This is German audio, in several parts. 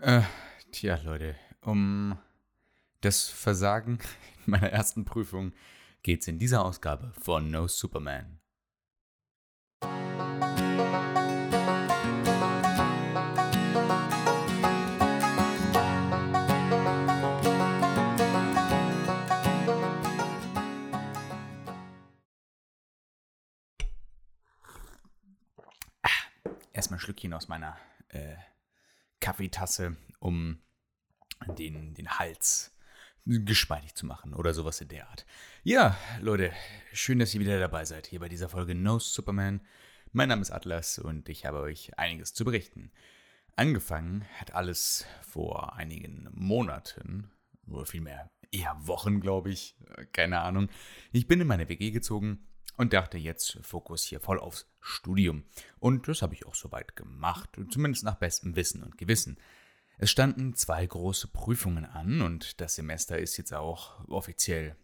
Äh, tja, Leute, um das Versagen in meiner ersten Prüfung geht's in dieser Ausgabe von No Superman. Ah, Erstmal ein Schlückchen aus meiner äh, Kaffeetasse, um den, den Hals geschmeidig zu machen oder sowas in der Art. Ja, Leute, schön, dass ihr wieder dabei seid hier bei dieser Folge No Superman. Mein Name ist Atlas und ich habe euch einiges zu berichten. Angefangen hat alles vor einigen Monaten, oder vielmehr eher Wochen, glaube ich, keine Ahnung. Ich bin in meine WG gezogen und dachte jetzt Fokus hier voll aufs Studium. Und das habe ich auch soweit gemacht, zumindest nach bestem Wissen und Gewissen. Es standen zwei große Prüfungen an und das Semester ist jetzt auch offiziell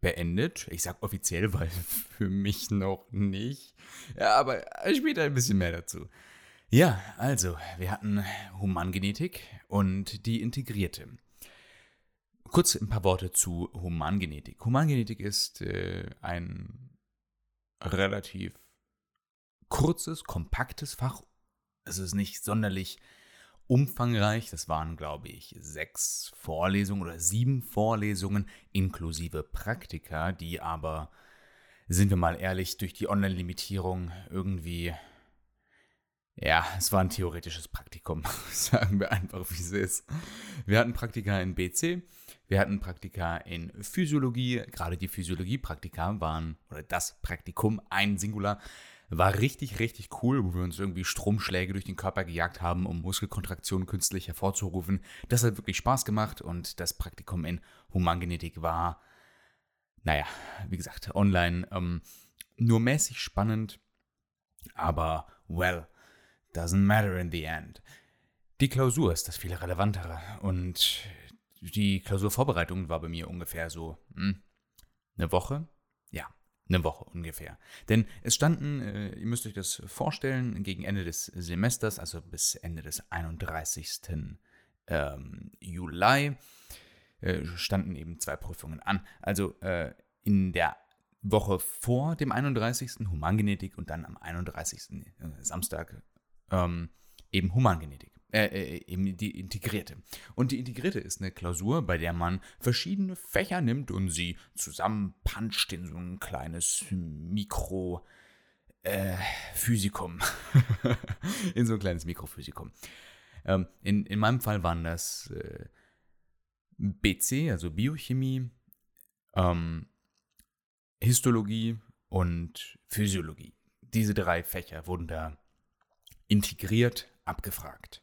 beendet. Ich sage offiziell, weil für mich noch nicht. Ja, aber später ein bisschen mehr dazu. Ja, also, wir hatten Humangenetik und die integrierte. Kurz ein paar Worte zu Humangenetik. Humangenetik ist äh, ein relativ kurzes, kompaktes Fach. Es ist nicht sonderlich umfangreich. Das waren, glaube ich, sechs Vorlesungen oder sieben Vorlesungen inklusive Praktika, die aber, sind wir mal ehrlich, durch die Online-Limitierung irgendwie, ja, es war ein theoretisches Praktikum. Sagen wir einfach, wie es ist. Wir hatten Praktika in BC, wir hatten Praktika in Physiologie. Gerade die Physiologie-Praktika waren, oder das Praktikum, ein Singular, war richtig, richtig cool, wo wir uns irgendwie Stromschläge durch den Körper gejagt haben, um Muskelkontraktionen künstlich hervorzurufen. Das hat wirklich Spaß gemacht und das Praktikum in Humangenetik war, naja, wie gesagt, online ähm, nur mäßig spannend, aber well, doesn't matter in the end. Die Klausur ist das viel relevantere und die Klausurvorbereitung war bei mir ungefähr so hm, eine Woche. Ja, eine Woche ungefähr. Denn es standen, äh, ihr müsst euch das vorstellen, gegen Ende des Semesters, also bis Ende des 31. Ähm, Juli, äh, standen eben zwei Prüfungen an. Also äh, in der Woche vor dem 31. Humangenetik und dann am 31. Äh, Samstag ähm, eben Humangenetik äh, äh, eben die integrierte. Und die integrierte ist eine Klausur, bei der man verschiedene Fächer nimmt und sie zusammenpanscht in so ein kleines Mikro. Äh, Physikum. in so ein kleines Mikrophysikum. Ähm, in, in meinem Fall waren das äh, BC, also Biochemie, ähm, Histologie und Physiologie. Diese drei Fächer wurden da integriert abgefragt.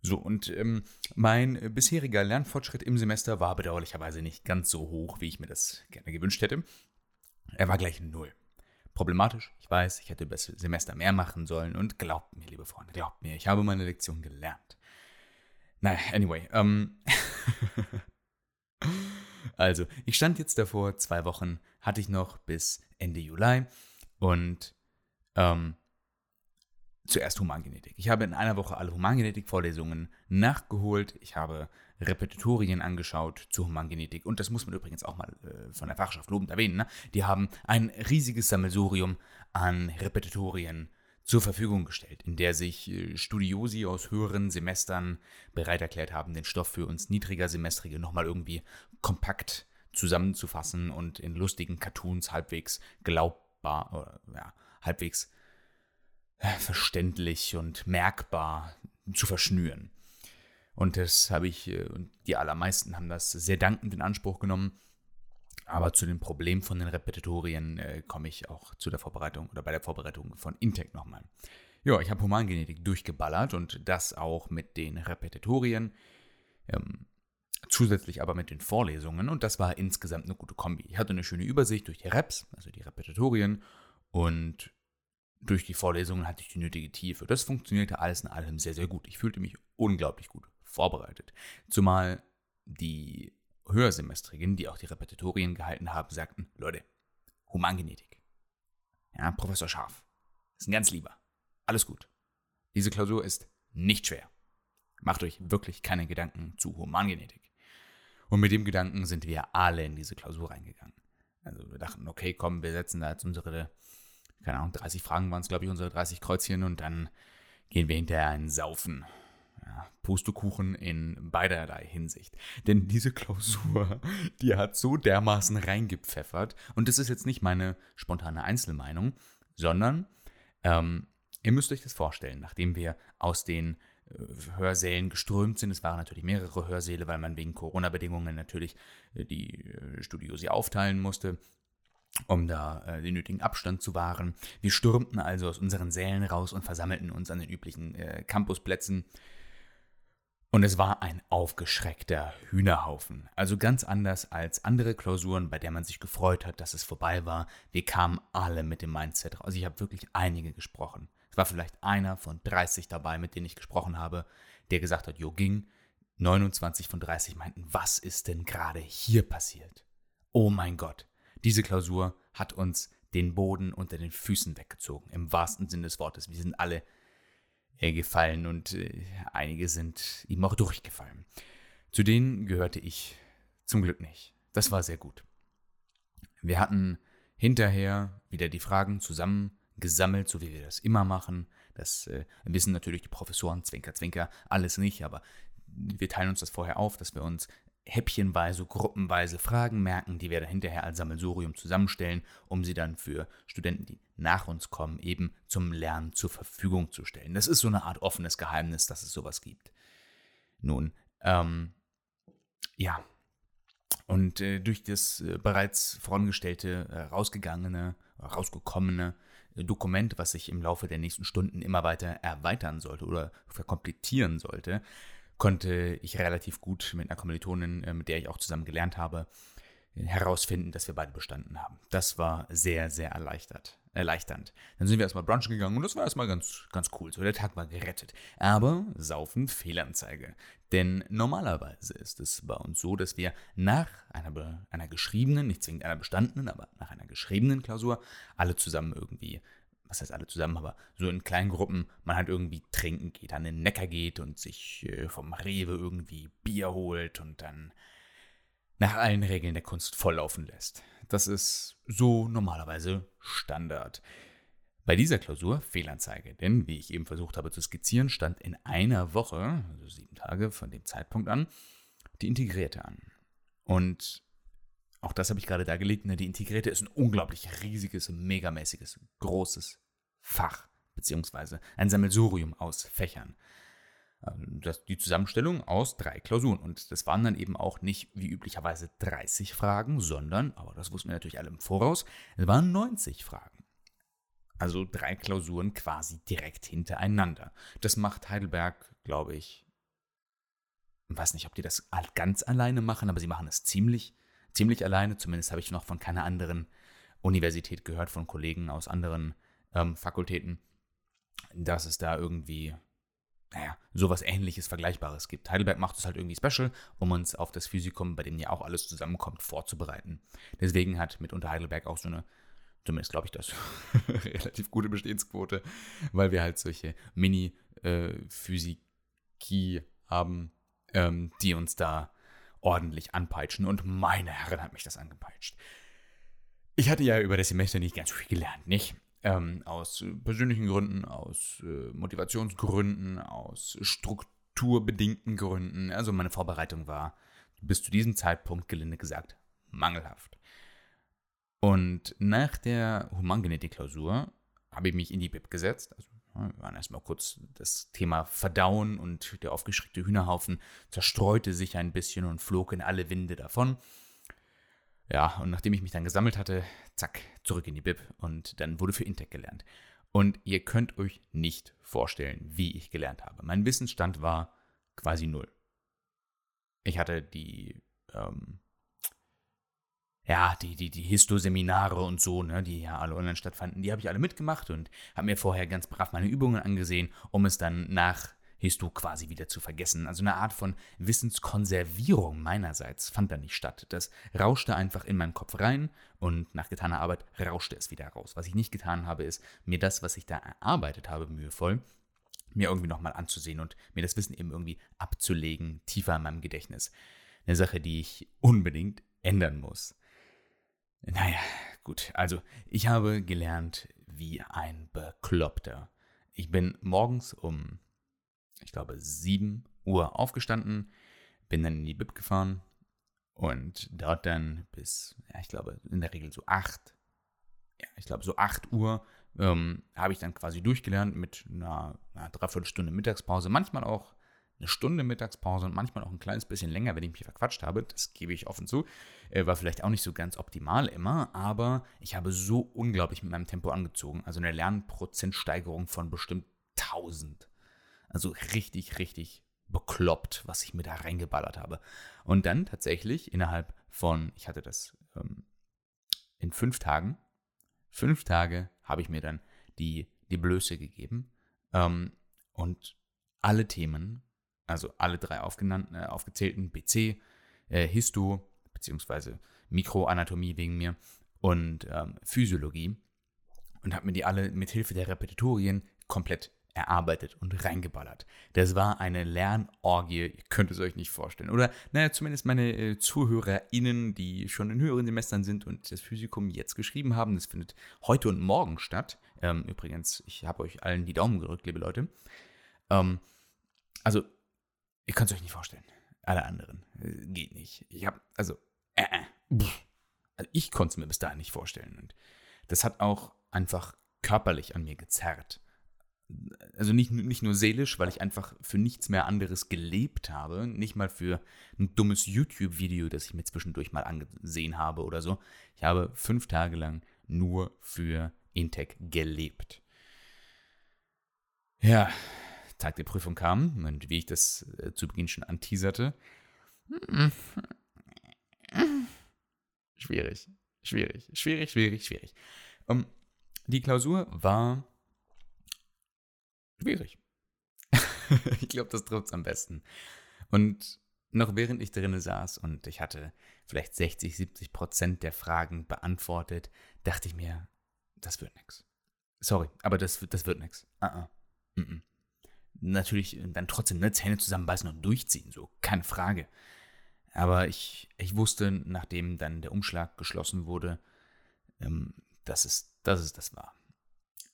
So, und ähm, mein bisheriger Lernfortschritt im Semester war bedauerlicherweise nicht ganz so hoch, wie ich mir das gerne gewünscht hätte. Er war gleich null. Problematisch, ich weiß, ich hätte das Semester mehr machen sollen und glaubt mir, liebe Freunde, glaubt mir, ich habe meine Lektion gelernt. Naja, anyway, ähm. also, ich stand jetzt davor, zwei Wochen hatte ich noch bis Ende Juli und ähm, zuerst Humangenetik. Ich habe in einer Woche alle Humangenetik-Vorlesungen nachgeholt. Ich habe Repetitorien angeschaut zu Humangenetik. Und das muss man übrigens auch mal äh, von der Fachschaft lobend erwähnen. Ne? Die haben ein riesiges Sammelsurium an Repetitorien zur Verfügung gestellt, in der sich äh, Studiosi aus höheren Semestern bereit erklärt haben, den Stoff für uns niedriger Semestrige nochmal irgendwie kompakt zusammenzufassen und in lustigen Cartoons halbwegs glaubbar, oder, ja, halbwegs verständlich und merkbar zu verschnüren. Und das habe ich, äh, und die allermeisten haben das sehr dankend in Anspruch genommen. Aber zu dem Problem von den Repetitorien äh, komme ich auch zu der Vorbereitung oder bei der Vorbereitung von Intec nochmal. Ja, ich habe Humangenetik durchgeballert und das auch mit den Repetitorien, ähm, zusätzlich aber mit den Vorlesungen und das war insgesamt eine gute Kombi. Ich hatte eine schöne Übersicht durch die Reps, also die Repetitorien und durch die Vorlesungen hatte ich die nötige Tiefe. Das funktionierte alles in allem sehr, sehr gut. Ich fühlte mich unglaublich gut vorbereitet. Zumal die Höhersemestrigen, die auch die Repetitorien gehalten haben, sagten, Leute, Humangenetik. Ja, Professor Scharf. Ist ein ganz lieber. Alles gut. Diese Klausur ist nicht schwer. Macht euch wirklich keine Gedanken zu Humangenetik. Und mit dem Gedanken sind wir alle in diese Klausur reingegangen. Also wir dachten, okay, komm, wir setzen da jetzt unsere, keine Ahnung, 30 Fragen waren es, glaube ich, unsere 30 Kreuzchen und dann gehen wir hinterher ein Saufen. Ja, Pustekuchen in beiderlei Hinsicht. Denn diese Klausur, die hat so dermaßen reingepfeffert. Und das ist jetzt nicht meine spontane Einzelmeinung, sondern ähm, ihr müsst euch das vorstellen, nachdem wir aus den äh, Hörsälen geströmt sind. Es waren natürlich mehrere Hörsäle, weil man wegen Corona-Bedingungen natürlich äh, die äh, Studios sie aufteilen musste um da äh, den nötigen Abstand zu wahren. Wir stürmten also aus unseren Sälen raus und versammelten uns an den üblichen äh, Campusplätzen. Und es war ein aufgeschreckter Hühnerhaufen. Also ganz anders als andere Klausuren, bei der man sich gefreut hat, dass es vorbei war. Wir kamen alle mit dem Mindset raus. Also ich habe wirklich einige gesprochen. Es war vielleicht einer von 30 dabei, mit denen ich gesprochen habe, der gesagt hat, jo ging. 29 von 30 meinten, was ist denn gerade hier passiert? Oh mein Gott, diese Klausur hat uns den Boden unter den Füßen weggezogen, im wahrsten Sinne des Wortes. Wir sind alle äh, gefallen und äh, einige sind ihm auch durchgefallen. Zu denen gehörte ich zum Glück nicht. Das war sehr gut. Wir hatten hinterher wieder die Fragen zusammengesammelt, so wie wir das immer machen. Das äh, wissen natürlich die Professoren, Zwinker, Zwinker, alles nicht, aber wir teilen uns das vorher auf, dass wir uns häppchenweise, gruppenweise Fragen merken, die wir dann hinterher als Sammelsurium zusammenstellen, um sie dann für Studenten, die nach uns kommen, eben zum Lernen zur Verfügung zu stellen. Das ist so eine Art offenes Geheimnis, dass es sowas gibt. Nun, ähm, ja. Und äh, durch das äh, bereits vorangestellte, äh, rausgegangene, rausgekommene äh, Dokument, was sich im Laufe der nächsten Stunden immer weiter erweitern sollte oder verkomplizieren sollte, konnte ich relativ gut mit einer Kommilitonin, äh, mit der ich auch zusammen gelernt habe, herausfinden, dass wir beide bestanden haben. Das war sehr, sehr erleichtert, erleichternd. Dann sind wir erstmal brunchen gegangen und das war erstmal ganz, ganz cool. So, der Tag war gerettet. Aber Saufen Fehlanzeige. Denn normalerweise ist es bei uns so, dass wir nach einer, einer geschriebenen, nicht zwingend einer bestandenen, aber nach einer geschriebenen Klausur alle zusammen irgendwie was heißt alle zusammen, aber so in kleinen Gruppen, man halt irgendwie trinken geht, an den Neckar geht und sich äh, vom Rewe irgendwie Bier holt und dann nach allen Regeln der Kunst volllaufen lässt. Das ist so normalerweise Standard. Bei dieser Klausur Fehlanzeige, denn wie ich eben versucht habe zu skizzieren, stand in einer Woche, also sieben Tage von dem Zeitpunkt an, die Integrierte an. Und auch das habe ich gerade dargelegt, ne, die Integrierte ist ein unglaublich riesiges, megamäßiges, großes Fach, beziehungsweise ein Sammelsurium aus Fächern. Ähm, das, die Zusammenstellung aus drei Klausuren. Und das waren dann eben auch nicht wie üblicherweise 30 Fragen, sondern, aber das wussten wir natürlich alle im Voraus, es waren 90 Fragen. Also drei Klausuren quasi direkt hintereinander. Das macht Heidelberg, glaube ich, ich weiß nicht, ob die das ganz alleine machen, aber sie machen es ziemlich ziemlich alleine. Zumindest habe ich noch von keiner anderen Universität gehört, von Kollegen aus anderen ähm, Fakultäten, dass es da irgendwie, naja, sowas ähnliches, Vergleichbares gibt. Heidelberg macht es halt irgendwie special, um uns auf das Physikum, bei dem ja auch alles zusammenkommt, vorzubereiten. Deswegen hat mitunter Heidelberg auch so eine Zumindest glaube ich das. relativ gute Bestehensquote, weil wir halt solche Mini-Physiki äh, haben, ähm, die uns da ordentlich anpeitschen. Und meine Herren hat mich das angepeitscht. Ich hatte ja über das Semester nicht ganz viel gelernt, nicht? Ähm, aus persönlichen Gründen, aus äh, Motivationsgründen, aus strukturbedingten Gründen. Also meine Vorbereitung war bis zu diesem Zeitpunkt, gelinde gesagt, mangelhaft. Und nach der Humangenetik-Klausur habe ich mich in die BIP gesetzt, also wir waren erstmal kurz das Thema Verdauen und der aufgeschreckte Hühnerhaufen zerstreute sich ein bisschen und flog in alle Winde davon. Ja, und nachdem ich mich dann gesammelt hatte, zack, zurück in die Bib und dann wurde für Intec gelernt. Und ihr könnt euch nicht vorstellen, wie ich gelernt habe. Mein Wissensstand war quasi null. Ich hatte die ähm, ja, die, die, die Histo-Seminare und so, ne, die ja alle online stattfanden, die habe ich alle mitgemacht und habe mir vorher ganz brav meine Übungen angesehen, um es dann nach Histo quasi wieder zu vergessen. Also eine Art von Wissenskonservierung meinerseits fand da nicht statt. Das rauschte einfach in meinen Kopf rein und nach getaner Arbeit rauschte es wieder raus. Was ich nicht getan habe, ist, mir das, was ich da erarbeitet habe, mühevoll, mir irgendwie nochmal anzusehen und mir das Wissen eben irgendwie abzulegen, tiefer in meinem Gedächtnis. Eine Sache, die ich unbedingt ändern muss. Naja, gut. Also, ich habe gelernt wie ein Bekloppter. Ich bin morgens um, ich glaube, 7 Uhr aufgestanden, bin dann in die Bib gefahren und dort dann bis, ja, ich glaube, in der Regel so 8, ja, ich glaube, so 8 Uhr ähm, habe ich dann quasi durchgelernt mit einer, einer Dreiviertelstunde Mittagspause, manchmal auch eine Stunde Mittagspause und manchmal auch ein kleines bisschen länger, wenn ich mich verquatscht habe. Das gebe ich offen zu. Äh, war vielleicht auch nicht so ganz optimal immer, aber ich habe so unglaublich mit meinem Tempo angezogen. Also eine Lernprozentsteigerung von bestimmt 1000. Also richtig, richtig bekloppt, was ich mir da reingeballert habe. Und dann tatsächlich innerhalb von, ich hatte das ähm, in fünf Tagen, fünf Tage habe ich mir dann die, die Blöße gegeben ähm, und alle Themen also alle drei aufgenannten, äh, aufgezählten, BC, äh, Histo, beziehungsweise Mikroanatomie wegen mir und ähm, Physiologie und habe mir die alle mit Hilfe der Repetitorien komplett erarbeitet und reingeballert. Das war eine Lernorgie, ihr könnt es euch nicht vorstellen. Oder, naja, zumindest meine äh, ZuhörerInnen, die schon in höheren Semestern sind und das Physikum jetzt geschrieben haben. Das findet heute und morgen statt. Ähm, übrigens, ich habe euch allen die Daumen gedrückt, liebe Leute. Ähm, also, Ihr könnt es euch nicht vorstellen. Alle anderen. Äh, geht nicht. Ich habe, also, äh, äh, also ich konnte es mir bis dahin nicht vorstellen. Und das hat auch einfach körperlich an mir gezerrt. Also nicht, nicht nur seelisch, weil ich einfach für nichts mehr anderes gelebt habe. Nicht mal für ein dummes YouTube-Video, das ich mir zwischendurch mal angesehen habe oder so. Ich habe fünf Tage lang nur für Intec gelebt. Ja, Tag der Prüfung kam und wie ich das äh, zu Beginn schon anteaserte. Schwierig, schwierig, schwierig, schwierig, schwierig. Um, die Klausur war schwierig. ich glaube, das trifft es am besten. Und noch während ich drinnen saß und ich hatte vielleicht 60, 70 Prozent der Fragen beantwortet, dachte ich mir, das wird nix. Sorry, aber das, das wird nix. Uh -uh. Mm -mm natürlich dann trotzdem ne, Zähne zusammenbeißen und durchziehen, so, keine Frage. Aber ich, ich wusste, nachdem dann der Umschlag geschlossen wurde, ähm, dass, es, dass es das war.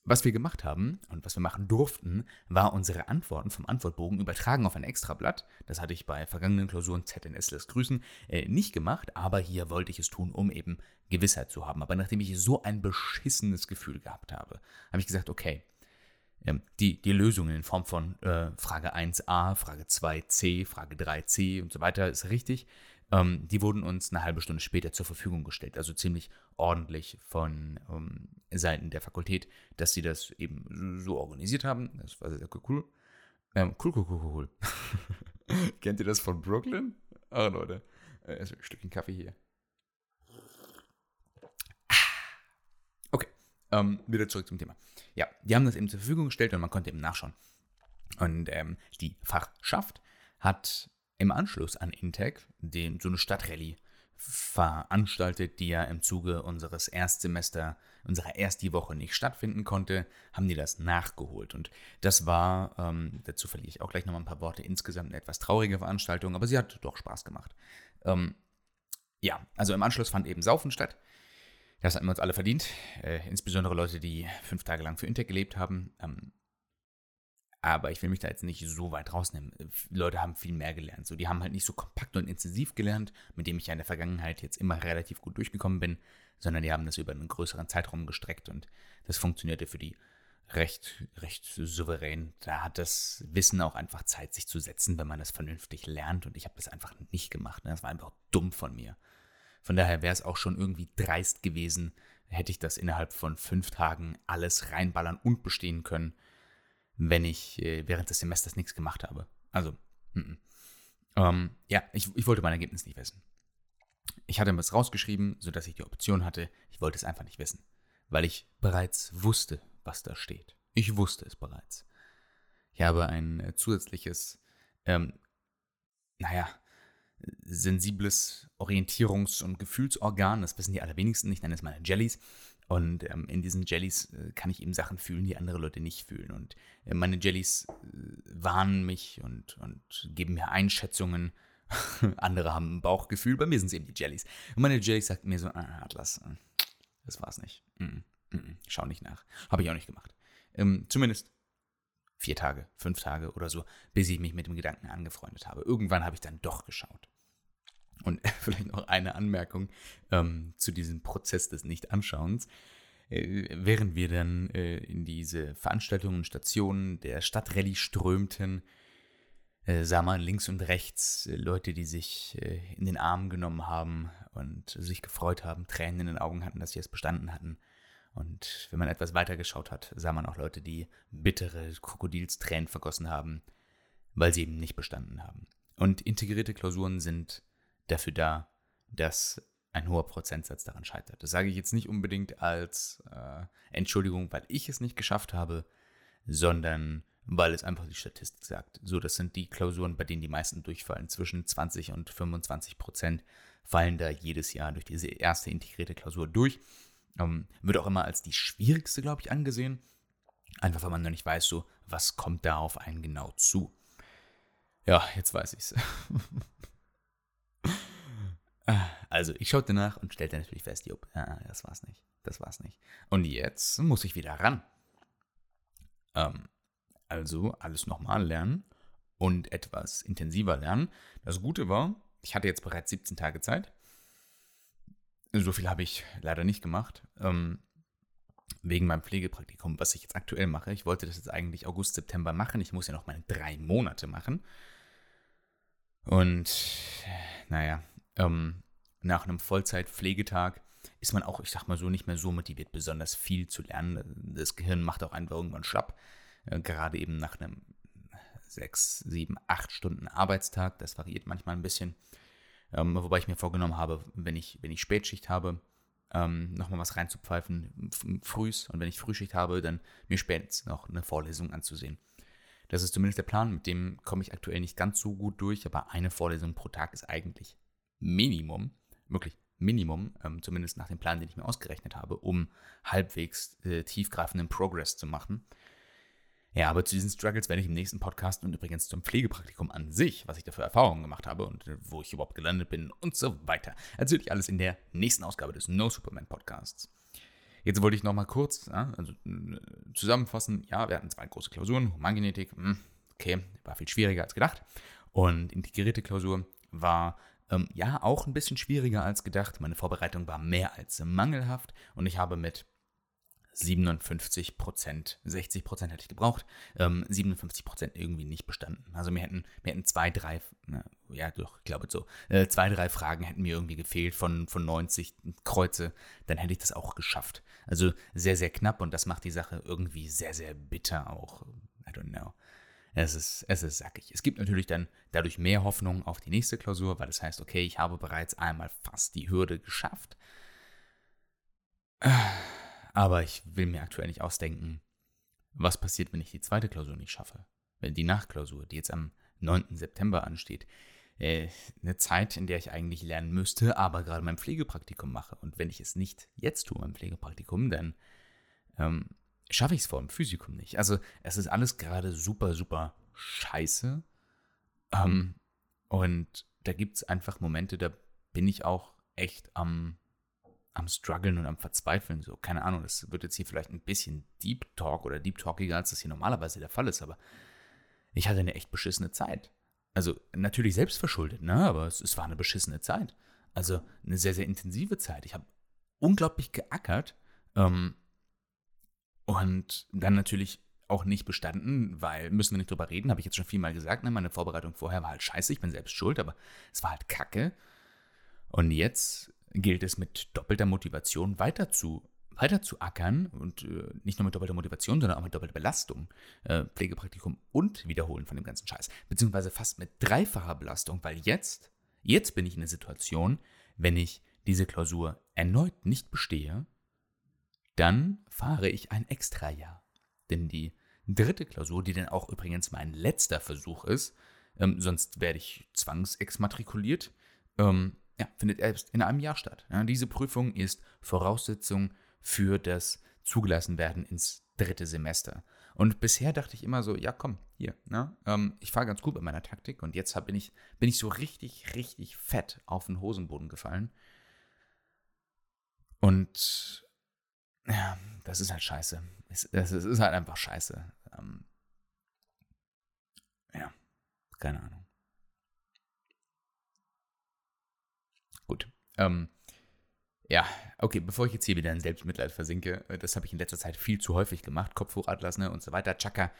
Was wir gemacht haben und was wir machen durften, war unsere Antworten vom Antwortbogen übertragen auf ein Extrablatt. Das hatte ich bei vergangenen Klausuren ZNS lässt grüßen äh, nicht gemacht, aber hier wollte ich es tun, um eben Gewissheit zu haben. Aber nachdem ich so ein beschissenes Gefühl gehabt habe, habe ich gesagt, okay, die, die Lösungen in Form von äh, Frage 1a, Frage 2c, Frage 3c und so weiter ist richtig. Ähm, die wurden uns eine halbe Stunde später zur Verfügung gestellt, also ziemlich ordentlich von ähm, Seiten der Fakultät, dass sie das eben so organisiert haben. Das war sehr, cool. Ähm, cool, cool, cool, cool. Kennt ihr das von Brooklyn? Ah, Leute. Äh, ein Stückchen Kaffee hier. Okay, ähm, wieder zurück zum Thema. Ja, die haben das eben zur Verfügung gestellt und man konnte eben nachschauen. Und ähm, die Fachschaft hat im Anschluss an Intec den, so eine Stadtrallye veranstaltet, die ja im Zuge unseres Erstsemester, unserer Erstwoche nicht stattfinden konnte, haben die das nachgeholt. Und das war, ähm, dazu verliere ich auch gleich nochmal ein paar Worte, insgesamt eine etwas traurige Veranstaltung, aber sie hat doch Spaß gemacht. Ähm, ja, also im Anschluss fand eben Saufen statt. Das hatten wir uns alle verdient. Äh, insbesondere Leute, die fünf Tage lang für Intec gelebt haben. Ähm, aber ich will mich da jetzt nicht so weit rausnehmen. Äh, Leute haben viel mehr gelernt. So, die haben halt nicht so kompakt und intensiv gelernt, mit dem ich ja in der Vergangenheit jetzt immer relativ gut durchgekommen bin, sondern die haben das über einen größeren Zeitraum gestreckt und das funktionierte für die recht, recht souverän. Da hat das Wissen auch einfach Zeit, sich zu setzen, wenn man das vernünftig lernt. Und ich habe das einfach nicht gemacht. Ne? Das war einfach dumm von mir. Von daher wäre es auch schon irgendwie dreist gewesen, hätte ich das innerhalb von fünf Tagen alles reinballern und bestehen können, wenn ich äh, während des Semesters nichts gemacht habe. Also, m -m. Ähm, ja, ich, ich wollte mein Ergebnis nicht wissen. Ich hatte es rausgeschrieben, sodass ich die Option hatte, ich wollte es einfach nicht wissen, weil ich bereits wusste, was da steht. Ich wusste es bereits. Ich habe ein äh, zusätzliches, ähm, naja, sensibles Orientierungs- und Gefühlsorgan, das wissen die allerwenigsten, ich nenne es mal Jellies. Und ähm, in diesen Jellies äh, kann ich eben Sachen fühlen, die andere Leute nicht fühlen. Und äh, meine Jellies äh, warnen mich und, und geben mir Einschätzungen. andere haben ein Bauchgefühl, bei mir sind es eben die Jellies. Und meine Jellies sagt mir so, ah, Atlas, äh, das war's nicht. Mm -mm, mm schau nicht nach. Habe ich auch nicht gemacht. Ähm, zumindest vier Tage, fünf Tage oder so, bis ich mich mit dem Gedanken angefreundet habe. Irgendwann habe ich dann doch geschaut. Und vielleicht noch eine Anmerkung ähm, zu diesem Prozess des Nicht-Anschauens. Äh, während wir dann äh, in diese Veranstaltungen und Stationen der Stadtrallye strömten, äh, sah man links und rechts äh, Leute, die sich äh, in den Arm genommen haben und sich gefreut haben, Tränen in den Augen hatten, dass sie es bestanden hatten. Und wenn man etwas weiter geschaut hat, sah man auch Leute, die bittere Krokodilstränen vergossen haben, weil sie eben nicht bestanden haben. Und integrierte Klausuren sind dafür da, dass ein hoher Prozentsatz daran scheitert. Das sage ich jetzt nicht unbedingt als äh, Entschuldigung, weil ich es nicht geschafft habe, sondern weil es einfach die Statistik sagt. So, das sind die Klausuren, bei denen die meisten durchfallen. Zwischen 20 und 25 Prozent fallen da jedes Jahr durch diese erste integrierte Klausur durch. Ähm, wird auch immer als die schwierigste, glaube ich, angesehen. Einfach weil man noch nicht weiß, so, was kommt da auf einen genau zu. Ja, jetzt weiß ich's. Also, ich schaute nach und stellte natürlich fest, jupp, ja, das war's nicht. Das war's nicht. Und jetzt muss ich wieder ran. Ähm, also alles nochmal lernen und etwas intensiver lernen. Das Gute war, ich hatte jetzt bereits 17 Tage Zeit. So viel habe ich leider nicht gemacht. Ähm, wegen meinem Pflegepraktikum, was ich jetzt aktuell mache. Ich wollte das jetzt eigentlich August, September machen. Ich muss ja noch meine drei Monate machen. Und naja, ähm, nach einem Vollzeit-Pflegetag ist man auch, ich sag mal so, nicht mehr so motiviert, besonders viel zu lernen. Das Gehirn macht auch einfach irgendwann schlapp. Äh, gerade eben nach einem sechs, sieben, acht Stunden Arbeitstag. Das variiert manchmal ein bisschen. Ähm, wobei ich mir vorgenommen habe, wenn ich, wenn ich Spätschicht habe, ähm, nochmal was reinzupfeifen, frühs. Und wenn ich Frühschicht habe, dann mir spätestens noch eine Vorlesung anzusehen. Das ist zumindest der Plan, mit dem komme ich aktuell nicht ganz so gut durch, aber eine Vorlesung pro Tag ist eigentlich Minimum, wirklich Minimum, ähm, zumindest nach dem Plan, den ich mir ausgerechnet habe, um halbwegs äh, tiefgreifenden Progress zu machen. Ja, aber zu diesen Struggles werde ich im nächsten Podcast und übrigens zum Pflegepraktikum an sich, was ich da für Erfahrungen gemacht habe und äh, wo ich überhaupt gelandet bin und so weiter. Erzähle ich alles in der nächsten Ausgabe des No Superman Podcasts. Jetzt wollte ich nochmal kurz ja, also, äh, zusammenfassen. Ja, wir hatten zwei große Klausuren. Humangenetik, hm, okay, war viel schwieriger als gedacht. Und integrierte Klausur war ähm, ja, auch ein bisschen schwieriger als gedacht. Meine Vorbereitung war mehr als mangelhaft und ich habe mit 57 Prozent, 60 Prozent hätte ich gebraucht, ähm, 57 Prozent irgendwie nicht bestanden. Also mir hätten, mir hätten zwei, drei, na, ja doch, ich glaube so, äh, zwei, drei Fragen hätten mir irgendwie gefehlt von, von 90 Kreuze, dann hätte ich das auch geschafft. Also sehr, sehr knapp und das macht die Sache irgendwie sehr, sehr bitter auch. I don't know. Es ist, es ist sackig. Es gibt natürlich dann dadurch mehr Hoffnung auf die nächste Klausur, weil das heißt, okay, ich habe bereits einmal fast die Hürde geschafft. Aber ich will mir aktuell nicht ausdenken, was passiert, wenn ich die zweite Klausur nicht schaffe. Wenn die Nachklausur, die jetzt am 9. September ansteht, äh, eine Zeit, in der ich eigentlich lernen müsste, aber gerade mein Pflegepraktikum mache. Und wenn ich es nicht jetzt tue, mein Pflegepraktikum, dann ähm, schaffe ich es vor dem Physikum nicht. Also es ist alles gerade super, super scheiße. Ähm, und da gibt es einfach Momente, da bin ich auch echt am, am struggeln und am verzweifeln. So, keine Ahnung, das wird jetzt hier vielleicht ein bisschen Deep Talk oder Deep Talkiger, als das hier normalerweise der Fall ist, aber ich hatte eine echt beschissene Zeit. Also natürlich selbst verschuldet, ne? aber es, es war eine beschissene Zeit. Also eine sehr, sehr intensive Zeit. Ich habe unglaublich geackert. Ähm, und dann natürlich auch nicht bestanden, weil, müssen wir nicht drüber reden, habe ich jetzt schon vielmal gesagt, ne? meine Vorbereitung vorher war halt scheiße, ich bin selbst schuld, aber es war halt kacke. Und jetzt gilt es mit doppelter Motivation weiter zu, weiter zu ackern und äh, nicht nur mit doppelter Motivation, sondern auch mit doppelter Belastung. Äh, Pflegepraktikum und Wiederholen von dem ganzen Scheiß. Beziehungsweise fast mit dreifacher Belastung, weil jetzt, jetzt bin ich in der Situation, wenn ich diese Klausur erneut nicht bestehe, dann fahre ich ein Extrajahr. Denn die dritte Klausur, die dann auch übrigens mein letzter Versuch ist, ähm, sonst werde ich zwangsexmatrikuliert, ähm, ja, findet erst in einem Jahr statt. Ja, diese Prüfung ist Voraussetzung für das zugelassen werden ins dritte Semester. Und bisher dachte ich immer so, ja komm, hier, ne? Ähm, ich fahre ganz gut bei meiner Taktik und jetzt hab, bin, ich, bin ich so richtig, richtig fett auf den Hosenboden gefallen. Und ja, das ist halt scheiße. Es, es, es ist halt einfach scheiße. Ähm, ja, keine Ahnung. Gut. Ähm, ja, okay, bevor ich jetzt hier wieder in Selbstmitleid versinke, äh, das habe ich in letzter Zeit viel zu häufig gemacht, Kopf hoch ne, und so weiter, Chaka.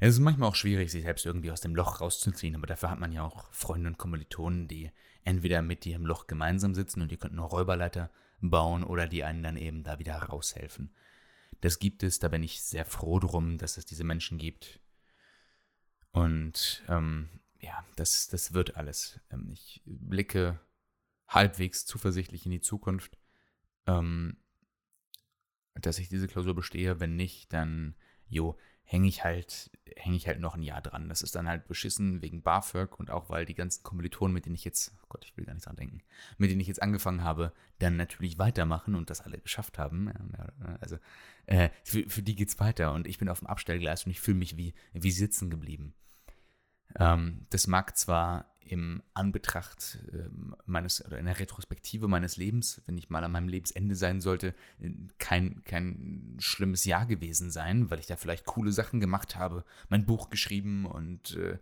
Es ist manchmal auch schwierig, sich selbst irgendwie aus dem Loch rauszuziehen, aber dafür hat man ja auch Freunde und Kommilitonen, die entweder mit dir im Loch gemeinsam sitzen und die könnten nur Räuberleiter bauen oder die einen dann eben da wieder raushelfen. Das gibt es, da bin ich sehr froh drum, dass es diese Menschen gibt. Und ähm, ja, das, das wird alles. Ähm, ich blicke halbwegs zuversichtlich in die Zukunft ähm, dass ich diese Klausur bestehe. Wenn nicht, dann, jo, hänge ich halt, hänge ich halt noch ein Jahr dran. Das ist dann halt beschissen wegen BAföG und auch weil die ganzen Kommilitonen, mit denen ich jetzt, oh Gott, ich will gar nicht dran denken, mit denen ich jetzt angefangen habe, dann natürlich weitermachen und das alle geschafft haben. Also äh, für, für die geht's weiter und ich bin auf dem Abstellgleis und ich fühle mich wie, wie sitzen geblieben. Ähm, das mag zwar im Anbetracht äh, meines oder in der Retrospektive meines Lebens, wenn ich mal an meinem Lebensende sein sollte, kein, kein schlimmes Jahr gewesen sein, weil ich da vielleicht coole Sachen gemacht habe, mein Buch geschrieben und äh,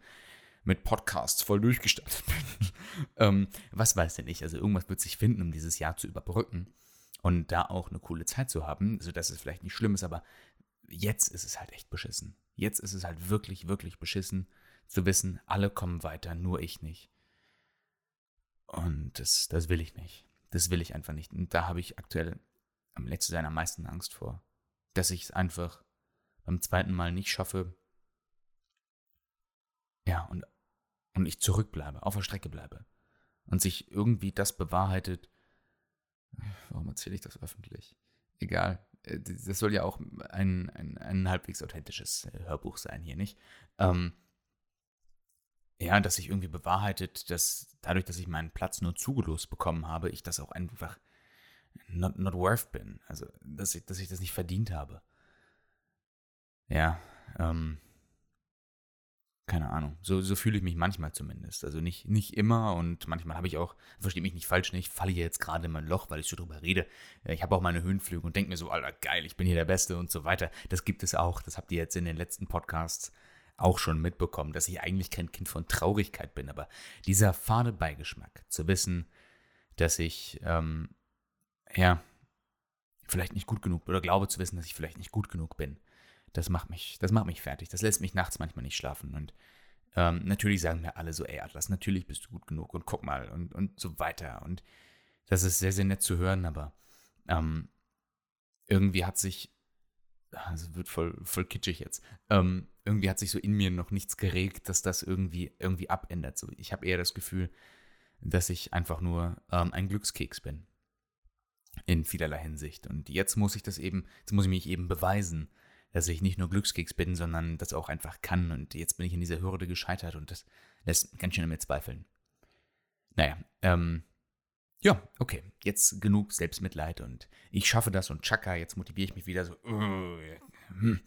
mit Podcasts voll durchgestartet bin. ähm, was weiß denn ich? Also irgendwas wird sich finden, um dieses Jahr zu überbrücken und da auch eine coole Zeit zu haben, sodass es vielleicht nicht schlimm ist, aber jetzt ist es halt echt beschissen. Jetzt ist es halt wirklich, wirklich beschissen zu wissen, alle kommen weiter, nur ich nicht. Und das, das will ich nicht. Das will ich einfach nicht. Und da habe ich aktuell am letzten sein am meisten Angst vor. Dass ich es einfach beim zweiten Mal nicht schaffe. Ja, und, und ich zurückbleibe, auf der Strecke bleibe. Und sich irgendwie das bewahrheitet. Warum erzähle ich das öffentlich? Egal. Äh, das soll ja auch ein, ein, ein halbwegs authentisches Hörbuch sein hier, nicht? Ähm, ja, dass sich irgendwie bewahrheitet, dass dadurch, dass ich meinen Platz nur zugelost bekommen habe, ich das auch einfach not, not worth bin. Also, dass ich, dass ich das nicht verdient habe. Ja, ähm, keine Ahnung. So, so fühle ich mich manchmal zumindest. Also nicht, nicht immer und manchmal habe ich auch, verstehe mich nicht falsch, ne, ich falle hier jetzt gerade in mein Loch, weil ich so drüber rede. Ich habe auch meine Höhenflüge und denke mir so, Alter, geil, ich bin hier der Beste und so weiter. Das gibt es auch. Das habt ihr jetzt in den letzten Podcasts auch schon mitbekommen, dass ich eigentlich kein Kind von Traurigkeit bin, aber dieser fade Beigeschmack, zu wissen, dass ich, ähm, ja, vielleicht nicht gut genug oder glaube zu wissen, dass ich vielleicht nicht gut genug bin, das macht mich, das macht mich fertig. Das lässt mich nachts manchmal nicht schlafen. Und ähm, natürlich sagen mir alle so, ey Atlas, natürlich bist du gut genug und guck mal und, und so weiter. Und das ist sehr, sehr nett zu hören, aber ähm, irgendwie hat sich also wird voll, voll kitschig jetzt. Ähm, irgendwie hat sich so in mir noch nichts geregt, dass das irgendwie, irgendwie abändert. So, ich habe eher das Gefühl, dass ich einfach nur ähm, ein Glückskeks bin. In vielerlei Hinsicht. Und jetzt muss ich das eben, jetzt muss ich mich eben beweisen, dass ich nicht nur Glückskeks bin, sondern das auch einfach kann. Und jetzt bin ich in dieser Hürde gescheitert und das lässt ganz schön an mir zweifeln. Naja, ähm, ja, okay, jetzt genug Selbstmitleid und ich schaffe das und Chaka, jetzt motiviere ich mich wieder so. Äh, hm,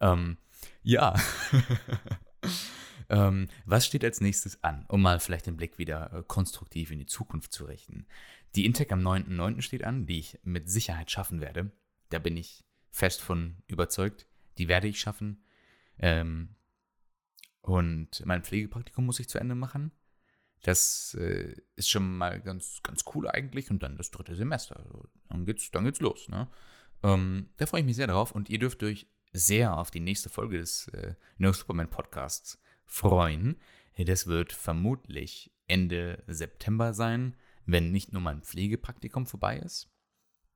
ähm, ja. ähm, was steht als nächstes an, um mal vielleicht den Blick wieder äh, konstruktiv in die Zukunft zu richten? Die Intec am 9.9. steht an, die ich mit Sicherheit schaffen werde. Da bin ich fest von überzeugt. Die werde ich schaffen. Ähm, und mein Pflegepraktikum muss ich zu Ende machen. Das äh, ist schon mal ganz, ganz cool eigentlich. Und dann das dritte Semester. Also, dann, geht's, dann geht's los. Ne? Ähm, da freue ich mich sehr drauf. Und ihr dürft euch sehr auf die nächste Folge des äh, No Superman Podcasts freuen. Das wird vermutlich Ende September sein, wenn nicht nur mein Pflegepraktikum vorbei ist,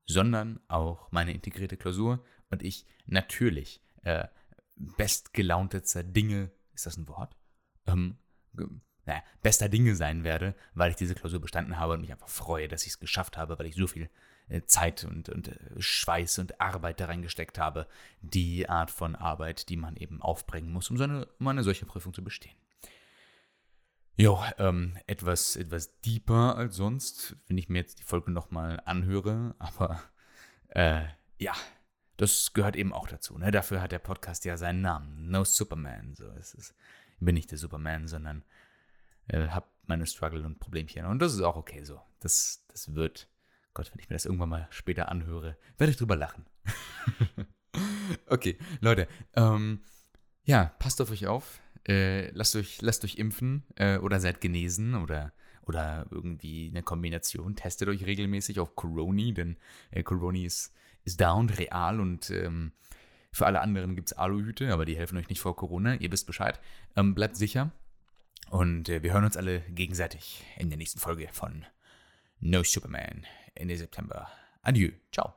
sondern auch meine integrierte Klausur und ich natürlich äh, bestgelauntetster Dinge, ist das ein Wort? Ähm, naja, bester Dinge sein werde, weil ich diese Klausur bestanden habe und mich einfach freue, dass ich es geschafft habe, weil ich so viel äh, Zeit und, und äh, Schweiß und Arbeit da reingesteckt habe. Die Art von Arbeit, die man eben aufbringen muss, um, so eine, um eine solche Prüfung zu bestehen. Jo, ähm, etwas, etwas deeper als sonst, wenn ich mir jetzt die Folge nochmal anhöre, aber äh, ja, das gehört eben auch dazu. Ne? Dafür hat der Podcast ja seinen Namen. No Superman. So, es ist, ich bin nicht der Superman, sondern äh, habe meine Struggle und Problemchen. Und das ist auch okay so. Das, das wird, Gott, wenn ich mir das irgendwann mal später anhöre, werde ich drüber lachen. okay, Leute, ähm, ja, passt auf euch auf. Äh, lasst, euch, lasst euch impfen äh, oder seid genesen oder, oder irgendwie eine Kombination. Testet euch regelmäßig auf Coroni, denn äh, Coroni ist, ist down, real und ähm, für alle anderen gibt es Aluhüte, aber die helfen euch nicht vor Corona. Ihr wisst Bescheid. Ähm, bleibt sicher. Und äh, wir hören uns alle gegenseitig in der nächsten Folge von No Superman Ende September. Adieu. Ciao.